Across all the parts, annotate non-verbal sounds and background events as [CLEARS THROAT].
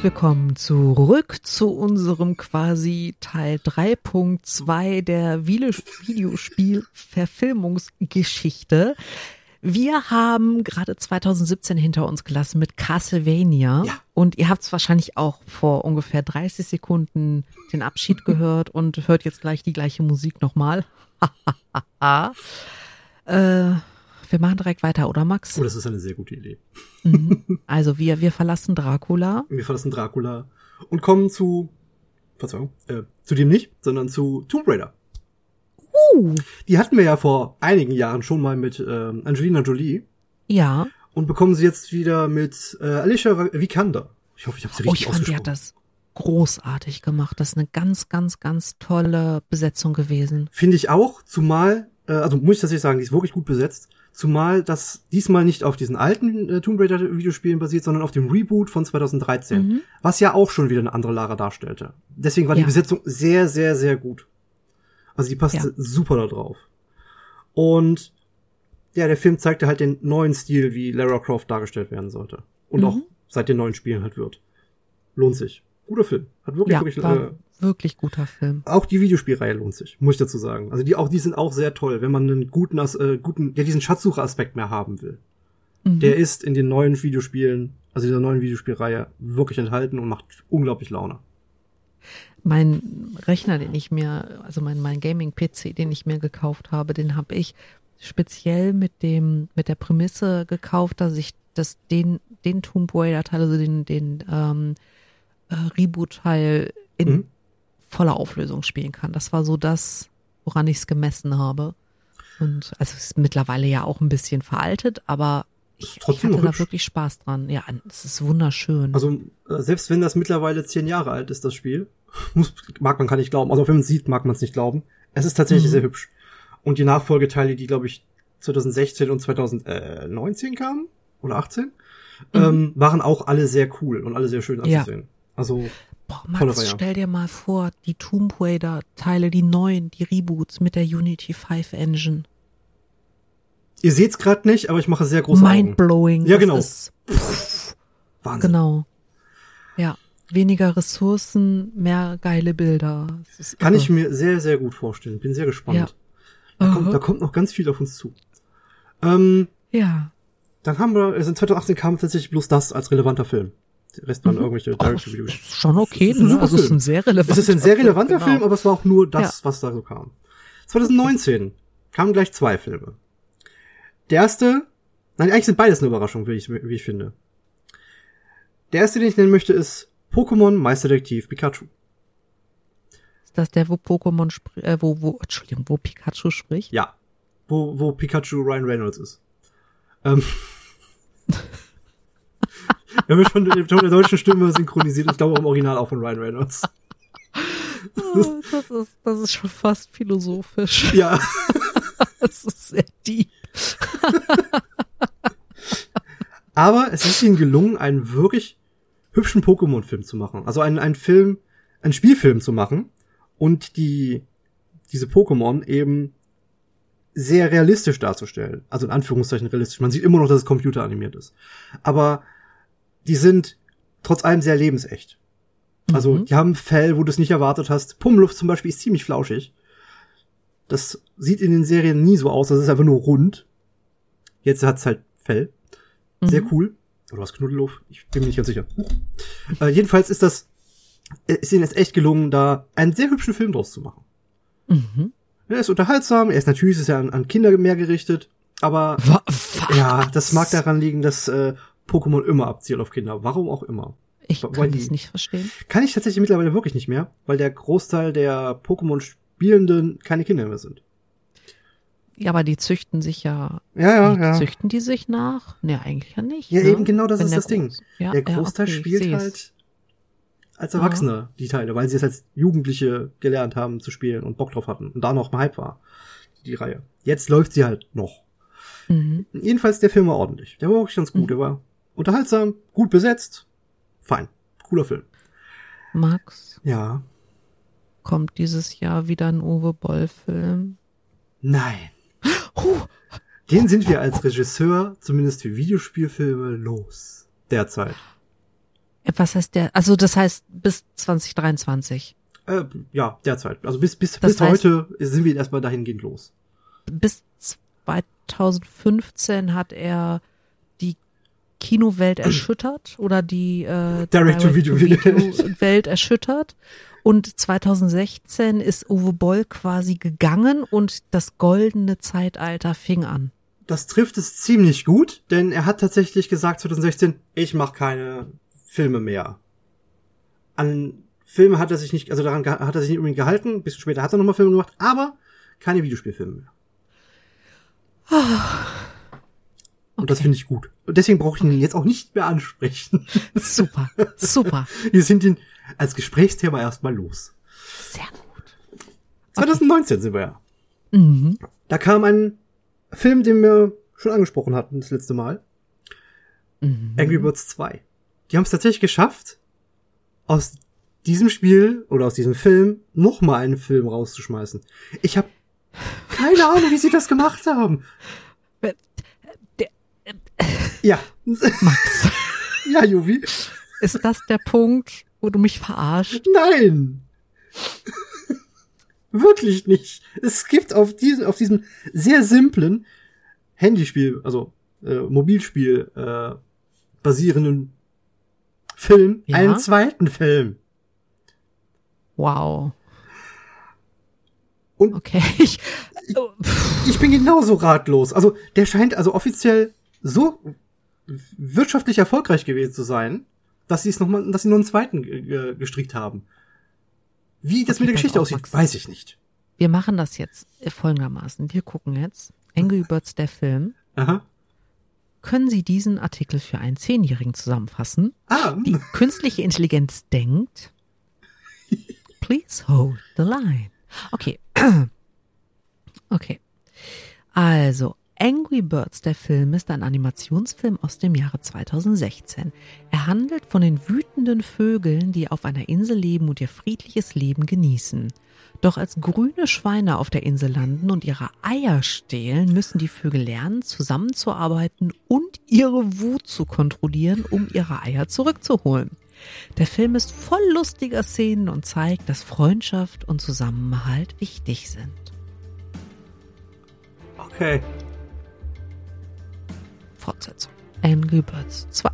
Herzlich willkommen zurück zu unserem quasi Teil 3.2 der Videospiel-Verfilmungsgeschichte. Wir haben gerade 2017 hinter uns gelassen mit Castlevania. Ja. Und ihr habt es wahrscheinlich auch vor ungefähr 30 Sekunden den Abschied [LAUGHS] gehört und hört jetzt gleich die gleiche Musik nochmal. [LAUGHS] äh, wir machen direkt weiter, oder Max? Oh, das ist eine sehr gute Idee. Mhm. [LAUGHS] Also wir, wir verlassen Dracula. Wir verlassen Dracula und kommen zu, Verzeihung, äh, zu dem nicht, sondern zu Tomb Raider. Uh, Die hatten wir ja vor einigen Jahren schon mal mit ähm, Angelina Jolie ja. und bekommen sie jetzt wieder mit äh, Alicia Vikander. Ich hoffe, ich habe sie Oh, richtig ich fand, die hat das großartig gemacht. Das ist eine ganz, ganz, ganz tolle Besetzung gewesen. Finde ich auch, zumal, äh, also muss ich tatsächlich sagen, die ist wirklich gut besetzt. Zumal das diesmal nicht auf diesen alten äh, Tomb Raider Videospielen basiert, sondern auf dem Reboot von 2013, Mhm. was ja auch schon wieder eine andere Lara darstellte. Deswegen war die Ja. Besetzung sehr, sehr, sehr gut. Also die passte Ja. super da drauf. Und ja, der Film zeigte halt den neuen Stil, wie Lara Croft dargestellt werden sollte. Und Mhm. auch seit den neuen Spielen halt wird. Lohnt sich. Guter Film. Hat wirklich, Ja, wirklich, äh, wirklich guter Film. auch die Videospielreihe lohnt sich, muss ich dazu sagen. Also die auch die sind auch sehr toll, wenn man einen guten, äh, guten, der diesen Schatzsucher-Aspekt mehr haben will. Mhm. Der ist in den neuen Videospielen, also dieser neuen Videospielreihe, wirklich enthalten und macht unglaublich Laune. Mein Rechner, den ich mir, also mein, mein Gaming-PC, den ich mir gekauft habe, den habe ich speziell mit dem, mit der Prämisse gekauft, dass ich das, den, den Tomb Raider-Teil, also den, den ähm, äh, Reboot-Teil in Mhm. voller Auflösung spielen kann. Das war so das, woran ich es gemessen habe. Und also es ist mittlerweile ja auch ein bisschen veraltet, aber ich, ich hatte da wirklich Spaß dran. Ja, es ist wunderschön. Also äh, selbst wenn das mittlerweile zehn Jahre alt ist, das Spiel, [LAUGHS] muss, mag man kann nicht glauben. Also wenn man es sieht, mag man es nicht glauben. Es ist tatsächlich Mhm. sehr hübsch. Und die Nachfolgeteile, die glaube ich 2016 und 2019 kamen oder 18, ähm, waren auch alle sehr cool und alle sehr schön Mhm. Ja. Also Boah, Max, stell dir mal vor, die Tomb Raider Teile, die neuen, die Reboots mit der Unity 5 Engine. Ihr seht's gerade nicht, aber ich mache sehr große Augen. Mindblowing. Ja, genau. Ist, Wahnsinn. genau. Ja. Weniger Ressourcen, mehr geile Bilder. Kann irre. ich mir sehr, sehr gut vorstellen. Bin sehr gespannt. Ja. Da, kommt, Aha. da kommt noch ganz viel auf uns zu. Ähm, Ja. dann haben wir, also in 2018 kam tatsächlich bloß das als relevanter Film. Der Rest waren irgendwelche Oh, das Direct-to-Video. ist schon okay, Das ist ein ne? super Also es ist Film. ein sehr relevanter Es ist ein sehr relevanter genau. Film, aber es war auch nur das, was da so kam. 2019 kamen gleich zwei Filme. Der erste, nein, eigentlich sind beides eine Überraschung, wie ich, wie ich finde. Der erste, den ich nennen möchte, ist Pokémon Meisterdetektiv Pikachu. Ist das der, wo Pokémon spricht, äh, wo, wo, Entschuldigung, wo Pikachu spricht? Ja. Wo, wo Pikachu Ryan Reynolds ist. Ähm. [LAUGHS] Wir haben schon den Ton der deutschen Stimme synchronisiert. Ich glaube im Original auch von Ryan Reynolds. Oh, das ist, das ist schon fast philosophisch. Ja. [LAUGHS] Das ist sehr deep. Aber es ist ihnen gelungen, einen wirklich hübschen Pokémon-Film zu machen. Also einen, einen Film, einen Spielfilm zu machen und die, diese Pokémon eben sehr realistisch darzustellen. Also in Anführungszeichen realistisch. Man sieht immer noch, dass es computeranimiert ist. Aber die sind trotz allem sehr lebensecht. Also Mhm. die haben Fell, wo du es nicht erwartet hast. Pummeluft zum Beispiel ist ziemlich flauschig. Das sieht in den Serien nie so aus. Das ist einfach nur rund. Jetzt hat's halt Fell. Sehr Mhm. cool. Oder was Knuddelhof? Ich bin mir nicht ganz sicher. Äh, jedenfalls ist das, äh, ist ihnen jetzt echt gelungen, da einen sehr hübschen Film draus zu machen. Mhm. Er ist unterhaltsam, er ist natürlich ist er an, an Kinder mehr gerichtet, aber Wa was? ja, das mag daran liegen, dass äh, Pokémon immer abzielt auf Kinder. Warum auch immer. Ich weil kann die- das nicht verstehen. Kann ich tatsächlich mittlerweile wirklich nicht mehr, weil der Großteil der Pokémon-Spielenden keine Kinder mehr sind. Ja, aber die züchten sich ja. Ja, ja, ja. Züchten die sich nach? Ne, eigentlich ja nicht. Ja, ne? eben genau das Wenn ist das Ding. Groß- Ja, der ja, Großteil okay, ich spielt halt als Erwachsene die Teile, weil sie es als Jugendliche gelernt haben zu spielen und Bock drauf hatten und da noch im Hype war, die Reihe. Jetzt läuft sie halt noch. Mhm. Jedenfalls der Film war ordentlich. Der war wirklich ganz gut. Mhm. Der war unterhaltsam, gut besetzt. Fein. Cooler Film. Max, Ja. kommt dieses Jahr wieder ein Uwe Boll-Film? Nein. Huh. Den sind wir als Regisseur, zumindest für Videospielfilme, los. Derzeit. Äh, Was heißt der? Also das heißt bis 2023. Äh, ja, derzeit. Also bis, bis, Das bis heißt- heute sind wir erstmal dahingehend los. Bis 2015 hat er Kinowelt erschüttert oder die äh, Direct-to-Video- Direct-to-Video-Welt erschüttert. Und 2016 ist Uwe Boll quasi gegangen und das goldene Zeitalter fing an. Das trifft es ziemlich gut, denn er hat tatsächlich gesagt 2016, ich mache keine Filme mehr. An Filme hat er sich nicht, also daran hat er sich nicht unbedingt gehalten. Ein bisschen später hat er nochmal Filme gemacht, aber keine Videospielfilme mehr. Und das Okay. finde ich gut. Und deswegen brauche ich ihn jetzt auch nicht mehr ansprechen. [LAUGHS] Super, super, [LAUGHS] Wir sind ihn als Gesprächsthema erstmal los. sehr gut. 2019 sind wir ja. Mhm. Da kam ein Film, den wir schon angesprochen hatten das letzte Mal. Mhm. Angry Birds 2. Die haben es tatsächlich geschafft, aus diesem Spiel oder aus diesem Film noch mal einen Film rauszuschmeißen. Ich habe keine Ahnung, wie sie das gemacht haben. Ja, Max, [LAUGHS] ja, Juvi. ist das der Punkt, wo du mich verarscht? Nein. Wirklich nicht. Es gibt auf diesem, auf diesem sehr simplen Handyspiel, also äh, Mobilspiel äh, basierenden Film, Ja? einen zweiten Film. Wow. Und Okay, [LAUGHS] ich, ich bin genauso ratlos. Also der scheint also offiziell so wirtschaftlich erfolgreich gewesen zu sein, dass sie es noch mal, dass sie nur einen zweiten äh, gestrickt haben. Wie das Okay, mit der Geschichte auf, aussieht, Max. weiß ich nicht. wir machen das jetzt folgendermaßen. Wir gucken jetzt Angry Birds, der Film. Aha. Können Sie diesen Artikel für einen Zehnjährigen zusammenfassen? Ah, Die künstliche Intelligenz denkt. Please hold the line. Okay. [CLEARS THROAT] Okay. Also, Angry Birds, der Film, ist ein Animationsfilm aus dem Jahre 2016. Er handelt von den wütenden Vögeln, die auf einer Insel leben und ihr friedliches Leben genießen. Doch als grüne Schweine auf der Insel landen und ihre Eier stehlen, müssen die Vögel lernen, zusammenzuarbeiten und ihre Wut zu kontrollieren, um ihre Eier zurückzuholen. Der Film ist voll lustiger Szenen und zeigt, dass Freundschaft und Zusammenhalt wichtig sind. okay. Fortsetzung. Angry Birds 2.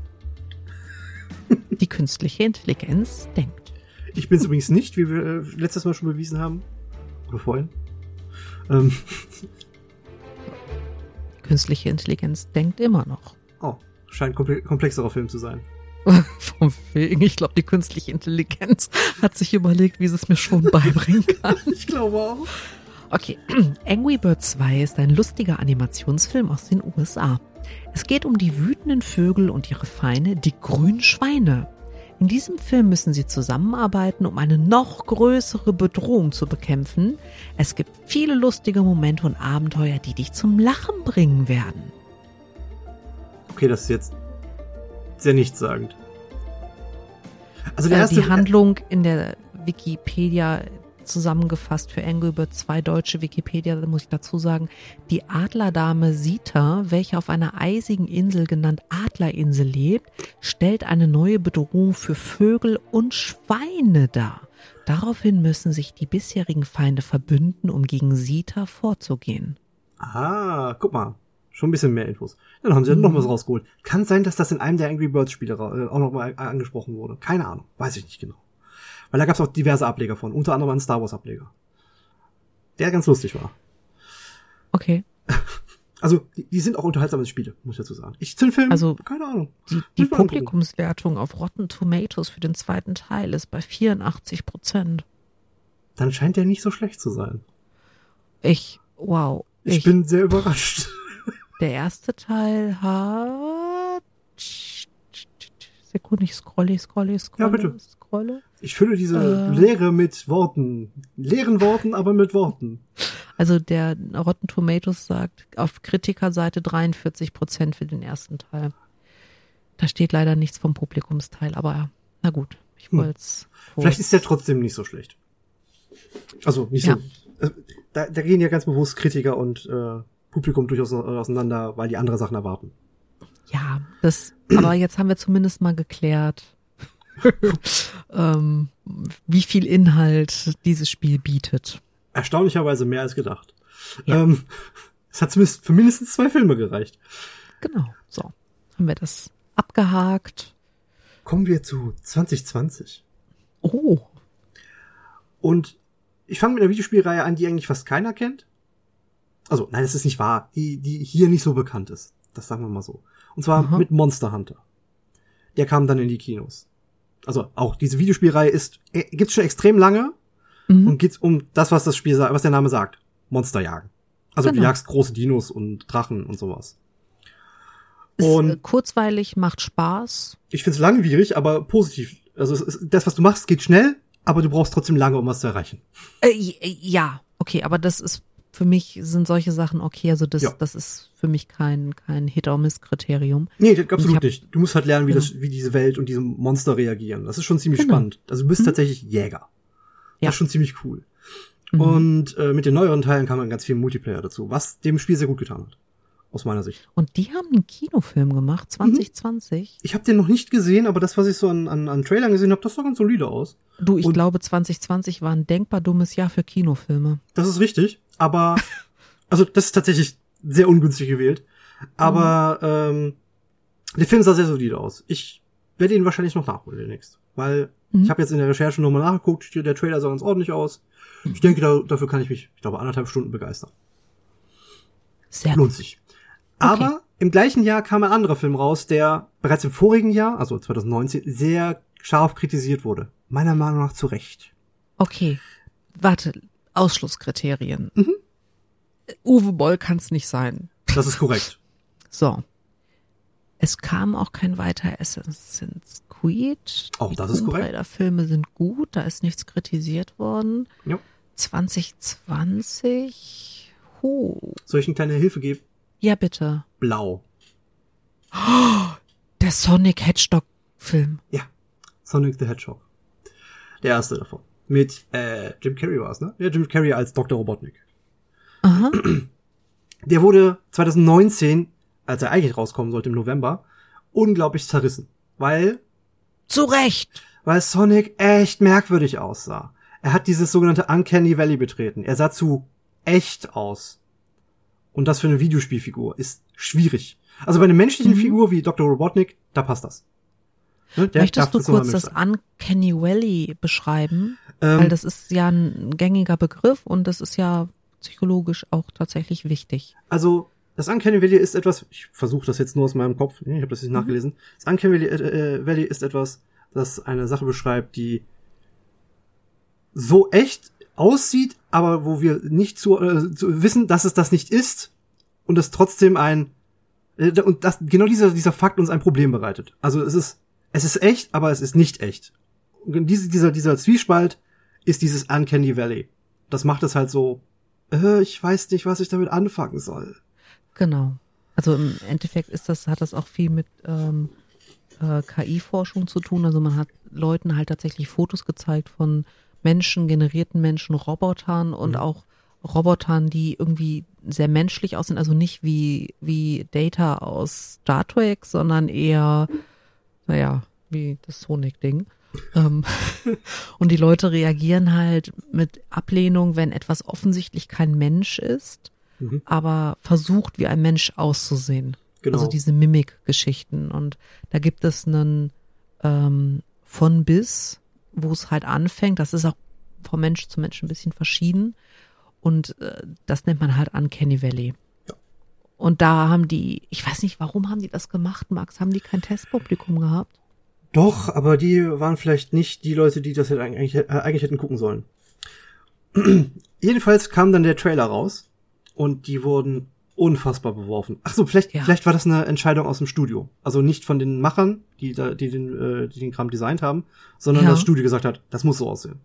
Die künstliche Intelligenz denkt. Ich bin es übrigens nicht, wie wir äh, letztes Mal schon bewiesen haben. Oder vorhin. Ähm, Die künstliche Intelligenz denkt immer noch. oh, scheint komple komplexerer Film zu sein. [LAUGHS] Vom wegen, ich glaube, die künstliche Intelligenz hat sich überlegt, wie sie es mir schon beibringen kann. [LAUGHS] Ich glaube auch. Okay, [CLEARS THROAT] Angry Birds 2 ist ein lustiger Animationsfilm aus den USA. Es geht um die wütenden Vögel und ihre Feinde, die grünen Schweine. In diesem Film müssen sie zusammenarbeiten, um eine noch größere Bedrohung zu bekämpfen. Es gibt viele lustige Momente und Abenteuer, die dich zum Lachen bringen werden. Okay, das ist jetzt sehr nichtssagend. Also der Äh, erste. die Handlung in der Wikipedia zusammengefasst für Angry Birds 2 deutsche Wikipedia, muss ich dazu sagen, die Adlerdame Sita, welche auf einer eisigen Insel genannt Adlerinsel lebt, stellt eine neue Bedrohung für Vögel und Schweine dar. Daraufhin müssen sich die bisherigen Feinde verbünden, um gegen Sita vorzugehen. Ah, guck mal. Schon ein bisschen mehr Infos. Dann haben sie Mhm. noch was rausgeholt. Kann sein, dass das in einem der Angry Birds Spiele äh, auch noch mal a- angesprochen wurde. Keine Ahnung. Weiß ich nicht genau. Weil da gab es auch diverse Ableger von. Unter anderem einen Star Wars Ableger. Der ganz lustig war. Okay. [LAUGHS] Also, die, die sind auch unterhaltsame Spiele, muss ich dazu sagen. Ich zu den Film, Also, keine Ahnung. Die, die. Publikumswertung auf Rotten Tomatoes für den zweiten Teil ist bei 84 Prozent. Dann scheint der nicht so schlecht zu sein. Ich, wow. Ich, Ich, bin sehr überrascht. [LAUGHS] der erste Teil hat. Sekunde, ich scrolle, scrolle, scrolle. Ja, bitte. Scrolle. Ich fülle diese Äh. Lehre mit Worten. Leeren Worten, aber mit Worten. Also der Rotten Tomatoes sagt auf Kritikerseite 43 Prozent für den ersten Teil. Da steht leider nichts vom Publikumsteil, aber na gut, ich Hm. wollte es. Vielleicht ist der trotzdem nicht so schlecht. Also nicht Ja. so. Also, da, da gehen ja ganz bewusst Kritiker und äh, Publikum durchaus auseinander, weil die andere Sachen erwarten. Ja, das, aber jetzt haben wir zumindest mal geklärt, [LAUGHS] ähm, wie viel Inhalt dieses Spiel bietet. Erstaunlicherweise mehr als gedacht. Ja. Ähm, es hat zumindest für mindestens zwei Filme gereicht. Genau. So. Haben wir das abgehakt. Kommen wir zu 2020. Oh. Und ich fange mit einer Videospielreihe an, die eigentlich fast keiner kennt. Also, nein, das ist nicht wahr. Die, die hier nicht so bekannt ist. Das sagen wir mal so. Und zwar Aha. mit Monster Hunter. Der kam dann in die Kinos. Also auch diese Videospielreihe ist äh, gibt's schon extrem lange Mhm. und geht's um das, was das Spiel sagt, was der Name sagt. Monster jagen. Also du Genau. jagst große Dinos und Drachen und sowas. Ist Und- äh, kurzweilig, macht Spaß. Ich find's langwierig, aber positiv. Also ist, das, was du machst, geht schnell, aber du brauchst trotzdem lange, um was zu erreichen. Äh, j- ja, okay, aber das ist für mich sind solche Sachen okay. Also das, Ja. das ist für mich kein kein Hit or Miss Kriterium. Nee, das- absolut hab- nicht. Du musst halt lernen, wie, Genau. das, wie diese Welt und diese Monster reagieren. Das ist schon ziemlich Genau. spannend. Also du bist tatsächlich Jäger. Ja. Das ist schon ziemlich cool. Mhm. Und äh, mit den neueren Teilen kam dann ganz viel Multiplayer dazu, was dem Spiel sehr gut getan hat. Aus meiner Sicht. Und die haben einen Kinofilm gemacht, 2020. Ich habe den noch nicht gesehen, aber das, was ich so an, an, an Trailern gesehen habe, das sah ganz solide aus. Du, ich Und- glaube, 2020 war ein denkbar dummes Jahr für Kinofilme. Das ist richtig, aber also das ist tatsächlich sehr ungünstig gewählt. Aber ähm, der Film sah sehr solide aus. Ich werde ihn wahrscheinlich noch nachholen demnächst. Weil Mhm. ich habe jetzt in der Recherche nochmal nachgeguckt, der Trailer sah ganz ordentlich aus. Ich denke, da, dafür kann ich mich, ich glaube, anderthalb Stunden begeistern. Sehr Lohnt sich. Aber im gleichen Jahr kam ein anderer Film raus, der bereits im vorigen Jahr, also 2019, sehr scharf kritisiert wurde. Meiner Meinung nach zu Recht. Okay. Warte, Ausschlusskriterien. Mhm. Uwe Boll kann es nicht sein. Das ist korrekt. [LAUGHS] So. Es kam auch kein weiter Assassin's Creed. Auch Die das ist korrekt. Raider Filme sind gut, da ist nichts kritisiert worden. Ja. 2020. Huh. Soll ich eine kleine Hilfe geben? Ja, bitte. Blau. [GASPS] Der Sonic Hedgehog Film. Ja. Sonic the Hedgehog. Der erste davon. Mit äh, Jim Carrey war es, ne? Ja, Jim Carrey als Dr. Robotnik. Aha. [CLEARS THROAT] Der wurde 2019, als er eigentlich rauskommen sollte im November, unglaublich zerrissen. Weil, Zu Recht. weil Sonic echt merkwürdig aussah. Er hat dieses sogenannte Uncanny Valley betreten. Er sah zu echt aus. Und das für eine Videospielfigur ist schwierig. Also bei einer menschlichen Mhm. Figur wie Dr. Robotnik, da passt das. Ne? Möchtest du kurz das sein. Uncanny Valley beschreiben? Ähm, Weil das ist ja ein gängiger Begriff und das ist ja psychologisch auch tatsächlich wichtig. Also, das Uncanny Valley ist etwas, ich versuche das jetzt nur aus meinem Kopf, ich habe das nicht nachgelesen. Das Uncanny Valley, äh, äh, Valley ist etwas, das eine Sache beschreibt, die so echt aussieht, aber wo wir nicht zu, äh, zu wissen, dass es das nicht ist und es trotzdem ein äh, und das genau dieser dieser Fakt uns ein Problem bereitet. Also es ist es ist echt, aber es ist nicht echt. Und diese, dieser dieser Zwiespalt ist dieses Uncanny Valley. Das macht es halt so äh, ich weiß nicht, was ich damit anfangen soll. Genau. Also im Endeffekt ist das, hat das auch viel mit ähm, äh, KI-Forschung zu tun. Also man hat Leuten halt tatsächlich Fotos gezeigt von Menschen, generierten Menschen, Robotern und Mhm. auch Robotern, die irgendwie sehr menschlich aussehen, also nicht wie, wie Data aus Star Trek, sondern eher, naja, wie das Sonic-Ding. ähm, [LAUGHS] und die Leute reagieren halt mit Ablehnung, wenn etwas offensichtlich kein Mensch ist Mhm. aber versucht, wie ein Mensch auszusehen. Genau. Also diese Mimik-Geschichten. Und da gibt es einen ähm, von bis, wo es halt anfängt. Das ist auch vom Mensch zu Mensch ein bisschen verschieden. Und äh, das nennt man halt Uncanny Valley. Und da haben die, ich weiß nicht, warum haben die das gemacht, Max? Haben die kein Testpublikum gehabt? Doch, aber die waren vielleicht nicht die Leute, die das eigentlich, äh, eigentlich hätten gucken sollen. [CLEARS THROAT] Jedenfalls kam dann der Trailer raus und die wurden unfassbar beworfen. Ach so, vielleicht, Ja. vielleicht war das eine Entscheidung aus dem Studio. Also nicht von den Machern, die, da, die, den, äh, die den Kram designt haben, sondern Ja. das Studio gesagt hat, das muss so aussehen.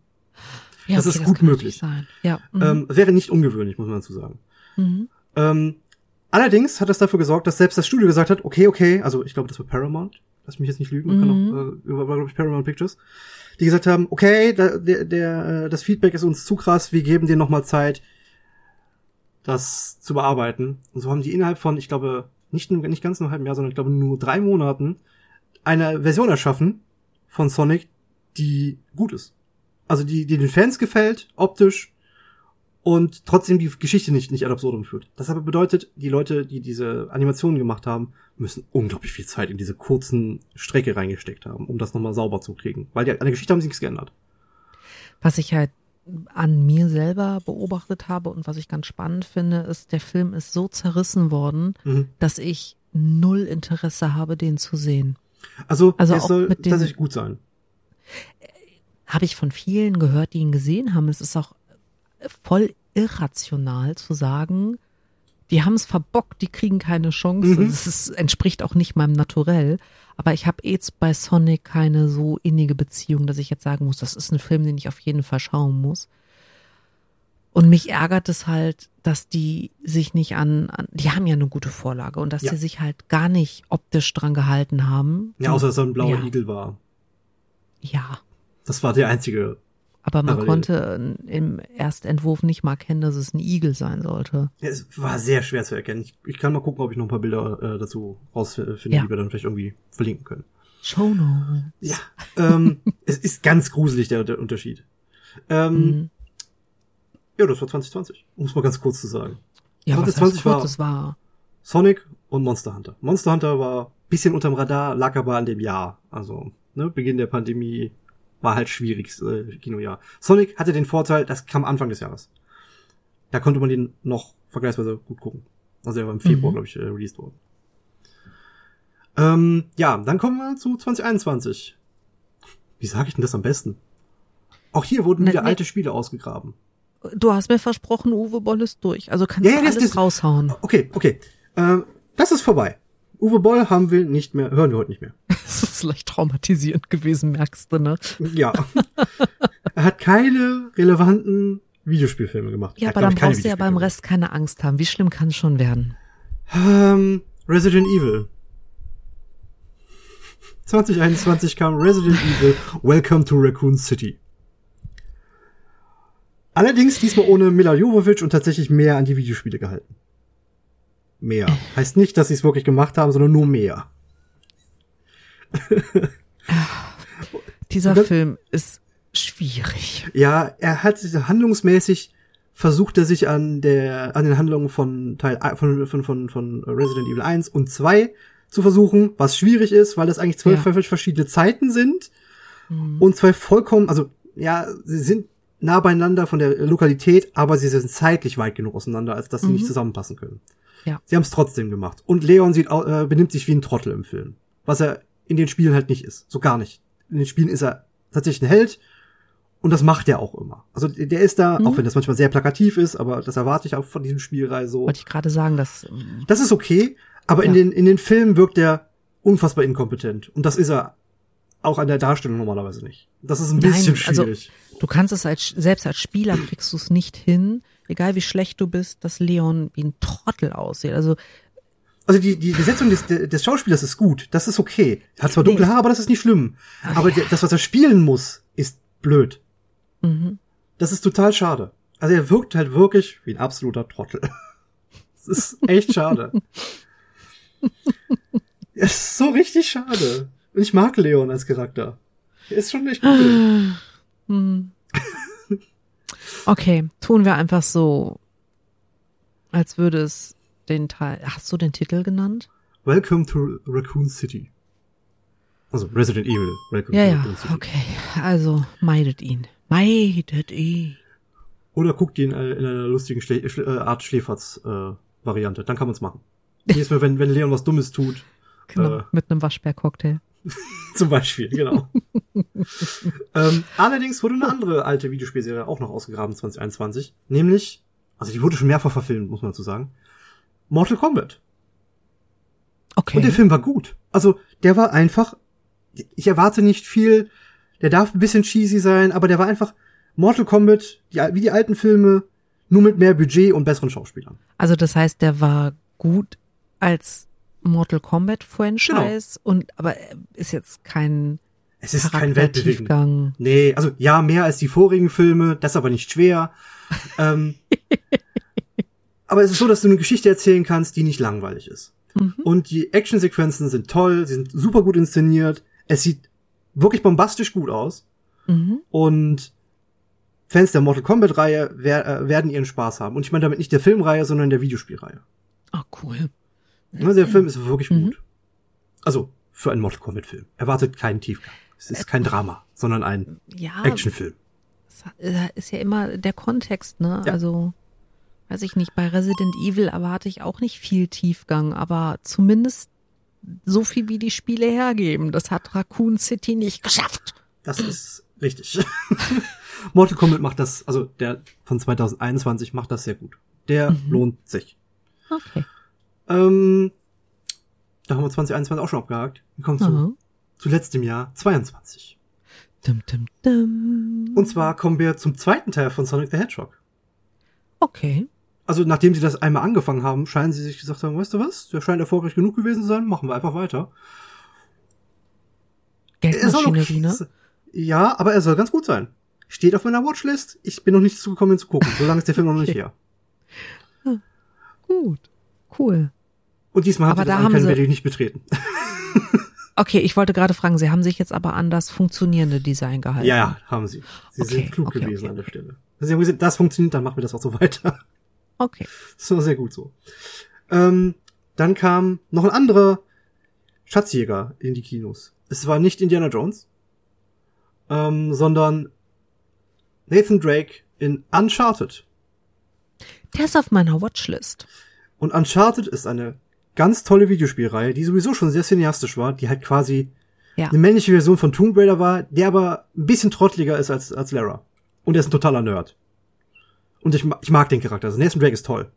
Ja, Das ist gut kann möglich. Ja. Mhm. Ähm, wäre nicht ungewöhnlich, muss man dazu sagen. mhm. Ähm, allerdings hat das dafür gesorgt, dass selbst das Studio gesagt hat, okay, okay, also ich glaube, das war Paramount, lass mich jetzt nicht lügen, Mhm. kann auch, äh, war, glaube ich, Paramount Pictures, die gesagt haben, okay, da, der, der, äh, das Feedback ist uns zu krass, wir geben dir nochmal Zeit, das zu bearbeiten. Und so haben die innerhalb von, ich glaube, nicht, nicht ganz einem halben Jahr, sondern ich glaube nur drei Monaten eine Version erschaffen von Sonic, die gut ist. Also die, die den Fans gefällt, optisch, und trotzdem die Geschichte nicht, nicht ad absurdum führt. Das aber bedeutet, die Leute, die diese Animationen gemacht haben, müssen unglaublich viel Zeit in diese kurzen Strecke reingesteckt haben, um das nochmal sauber zu kriegen. Weil die, an der Geschichte haben sie nichts geändert. Was ich halt an mir selber beobachtet habe und was ich ganz spannend finde, ist, der Film ist so zerrissen worden, Mhm. dass ich null Interesse habe, den zu sehen. Also, Also es soll tatsächlich gut sein. Habe ich von vielen gehört, die ihn gesehen haben. Es ist auch voll irrational zu sagen, die haben es verbockt, die kriegen keine Chance. Mhm. Es ist, entspricht auch nicht meinem Naturell. Aber ich habe jetzt bei Sonic keine so innige Beziehung, dass ich jetzt sagen muss, das ist ein Film, den ich auf jeden Fall schauen muss. Und mich ärgert es halt, dass die sich nicht an, an die haben ja eine gute Vorlage und dass Ja. sie sich halt gar nicht optisch dran gehalten haben. Ja, außer dass er ein blauer Ja. Igel war. Ja, Das war der einzige. Aber man Parallel. konnte im Erstentwurf nicht mal erkennen, dass es ein Igel sein sollte. Es war sehr schwer zu erkennen. Ich, ich kann mal gucken, ob ich noch ein paar Bilder äh, dazu rausfinde, Ja. die wir dann vielleicht irgendwie verlinken können. Show Notes. Ja, ähm, [LAUGHS] es ist ganz gruselig der, der Unterschied. Ähm, Mhm. Ja, das war 2020, um es mal ganz kurz zu sagen. Ja, was 2020 heißt kurz, war- war Sonic und Monster Hunter. Monster Hunter war bisschen unterm Radar, lag aber an dem Jahr. Also, ne, Beginn der Pandemie war halt schwierig, äh, Kinojahr. Sonic hatte den Vorteil, das kam Anfang des Jahres. Da konnte man den noch vergleichsweise gut gucken. Also er war im Februar, Mhm. glaube ich, äh, released worden. Ähm, ja, dann kommen wir zu 2021. Wie sage ich denn das am besten? Auch hier wurden Ne, wieder ne. alte Spiele ausgegraben. Du hast mir versprochen, Uwe Boll ist durch. Also kannst Ja, du ja, das- alles das- raushauen. Okay, okay. Ähm, das ist vorbei. Uwe Boll haben wir nicht mehr, hören wir heute nicht mehr. [LAUGHS] Das ist leicht traumatisierend gewesen, merkst du, ne? Ja. er hat keine relevanten Videospielfilme gemacht. Ja, Er aber dann brauchst du ja beim Rest keine Angst haben. Wie schlimm kann es schon werden? Ähm, Resident Evil. 2021 kam Resident Evil Welcome to Raccoon City. Allerdings diesmal ohne Mila Jovovich und tatsächlich mehr an die Videospiele gehalten. Mehr. Heißt nicht, dass sie es wirklich gemacht haben, sondern nur mehr. [LAUGHS] Dieser das- Film ist schwierig. Ja, er hat handlungsmäßig versucht er sich an der an den Handlungen von Teil von von von, von Resident Evil 1 und 2 zu versuchen, was schwierig ist, weil das eigentlich zwölf Ja. völlig verschiedene Zeiten sind Mhm. und zwei vollkommen, also ja, sie sind nah beieinander von der Lokalität, aber sie sind zeitlich weit genug auseinander, als dass sie Mhm. nicht zusammenpassen können. Ja. Sie haben es trotzdem gemacht. Und Leon sieht, äh, benimmt sich wie ein Trottel im Film, was er in den Spielen halt nicht ist, so gar nicht. In den Spielen ist er tatsächlich ein Held und das macht er auch immer. Also der ist da, Mhm. auch wenn das manchmal sehr plakativ ist, aber das erwarte ich auch von diesem Spielreihe so. Wollte ich gerade sagen, dass ähm, Das ist okay, aber in Ja. den in den Filmen wirkt er unfassbar inkompetent und das ist er auch an der Darstellung normalerweise nicht. Das ist ein Nein, bisschen also- schwierig. du kannst es als selbst als Spieler kriegst du es nicht hin, egal wie schlecht du bist, dass Leon wie ein Trottel aussieht. Also Also die, die Besetzung des, des Schauspielers ist gut, das ist okay. Er hat zwar dunkle. Haare, aber das ist nicht schlimm. Ach aber ja. das, was er spielen muss, ist blöd. mhm. Das ist total schade. Also er wirkt halt wirklich wie ein absoluter Trottel. [LAUGHS] Das ist echt schade. [LAUGHS] Es ist so richtig schade. Und ich mag Leon als Charakter. Er ist schon echt cool. [SIGHS] [LAUGHS] Okay, tun wir einfach so, als würde es den Teil. Hast du den Titel genannt? Welcome to Raccoon City. Also Resident Evil. Welcome Ja, to ja, Raccoon City. okay. Also meidet ihn. Meidet ihn. Oder guckt ihn äh, in einer lustigen Schlä äh, Art Schläferz-Variante. Dann kann man's machen. Jedes Mal, wenn, wenn Leon was Dummes tut, Genau, Äh. mit einem Waschbär-Cocktail. [LAUGHS] Zum Beispiel, genau. ähm, allerdings wurde eine andere alte Videospielserie auch noch ausgegraben 2021, nämlich, also die wurde schon mehrfach verfilmt, muss man dazu sagen, Mortal Kombat. Okay. Und der Film war gut. Also der war einfach, ich erwarte nicht viel, der darf ein bisschen cheesy sein, aber der war einfach Mortal Kombat, die, wie die alten Filme, nur mit mehr Budget und besseren Schauspielern. Also das heißt, der war gut als Mortal Kombat Franchise und aber er ist jetzt kein Es ist kein Weltbewegend. Nee, also ja, mehr als die vorigen Filme, das aber nicht schwer. [LAUGHS] ähm, aber es ist so, dass du eine Geschichte erzählen kannst, die nicht langweilig ist. Mhm. Und die Actionsequenzen sind toll, sie sind super gut inszeniert. Es sieht wirklich bombastisch gut aus. Mhm. Und Fans der Mortal Kombat-Reihe wer äh, werden ihren Spaß haben. Und ich meine damit nicht der Filmreihe, sondern der Videospielreihe. Ah, cool. Also der Film ist wirklich Mhm. gut. Also, für einen Mortal Kombat-Film. Erwartet keinen Tiefgang. Es ist kein Drama, sondern ein Ja, Actionfilm. äh, ist ja immer der Kontext, ne? Ja. Also, weiß ich nicht, bei Resident Evil erwarte ich auch nicht viel Tiefgang, aber zumindest so viel wie die Spiele hergeben. Das hat Raccoon City nicht geschafft. Das ist richtig. [LAUGHS] Mortal Kombat macht das, also der von 2021 macht das sehr gut. Der Mhm. lohnt sich. Okay. Ähm, da haben wir 2021 auch schon abgehakt. Wir kommen zu, zu letztem Jahr, 22. Dum, dum, dum. Und zwar kommen wir zum zweiten Teil von Sonic the Hedgehog. Okay. Also nachdem sie das einmal angefangen haben, scheinen sie sich gesagt haben, weißt du was, der scheint erfolgreich genug gewesen zu sein, machen wir einfach weiter. Er Geldmaschinerie, ne? [LAUGHS] Ja, aber er soll ganz gut sein. Steht auf meiner Watchlist. Ich bin noch nicht dazu gekommen, ihn zu gucken. So lange ist der Film noch nicht Okay. her. Gut. Cool. Und diesmal hat Aber er das da haben sie- nicht betreten. [LAUGHS] Okay, ich wollte gerade fragen, Sie haben sich jetzt aber an das funktionierende Design gehalten. Ja, ja, haben sie. Sie Okay, sind klug okay, gewesen okay, an der Stelle. Sie haben gesagt, das funktioniert, dann machen wir das auch so weiter. Okay. [LAUGHS] War sehr gut so. Ähm, dann kam noch ein anderer Schatzjäger in die Kinos. Es war nicht Indiana Jones, ähm, sondern Nathan Drake in Uncharted. Der ist auf meiner Watchlist. Und Uncharted ist eine ganz tolle Videospielreihe, die sowieso schon sehr cineastisch war, die halt quasi Ja. eine männliche Version von Tomb Raider war, der aber ein bisschen trottliger ist als, als Lara. Und er ist ein totaler Nerd. Und ich, ich mag den Charakter. Also Nathan Drake ist toll.